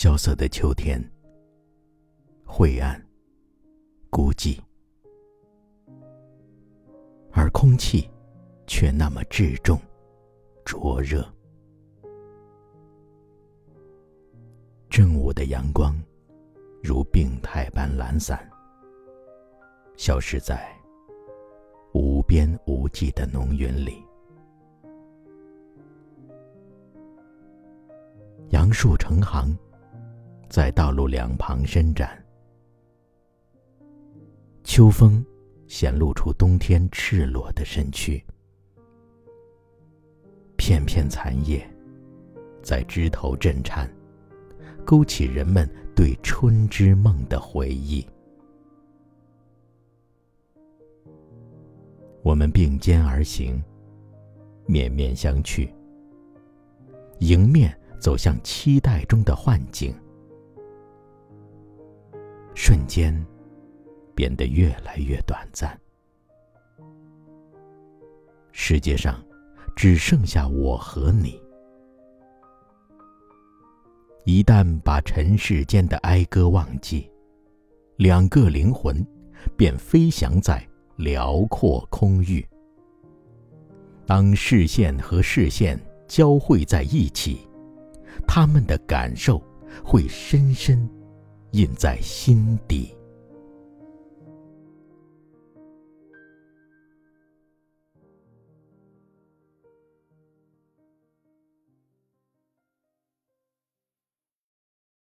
萧瑟的秋天，晦暗、孤寂，而空气却那么至重、灼热。正午的阳光，如病态般懒散，消失在无边无际的浓云里。杨树成行，在道路两旁伸展。秋风显露出冬天赤裸的身躯，片片残叶在枝头震颤。勾起人们对春之梦的回忆。我们并肩而行，面面相觑，迎面走向期待中的幻境，瞬间变得越来越短暂。世界上只剩下我和你。一旦把尘世间的哀歌忘记，两个灵魂便飞翔在辽阔空域。当视线和视线交汇在一起，他们的感受会深深印在心底。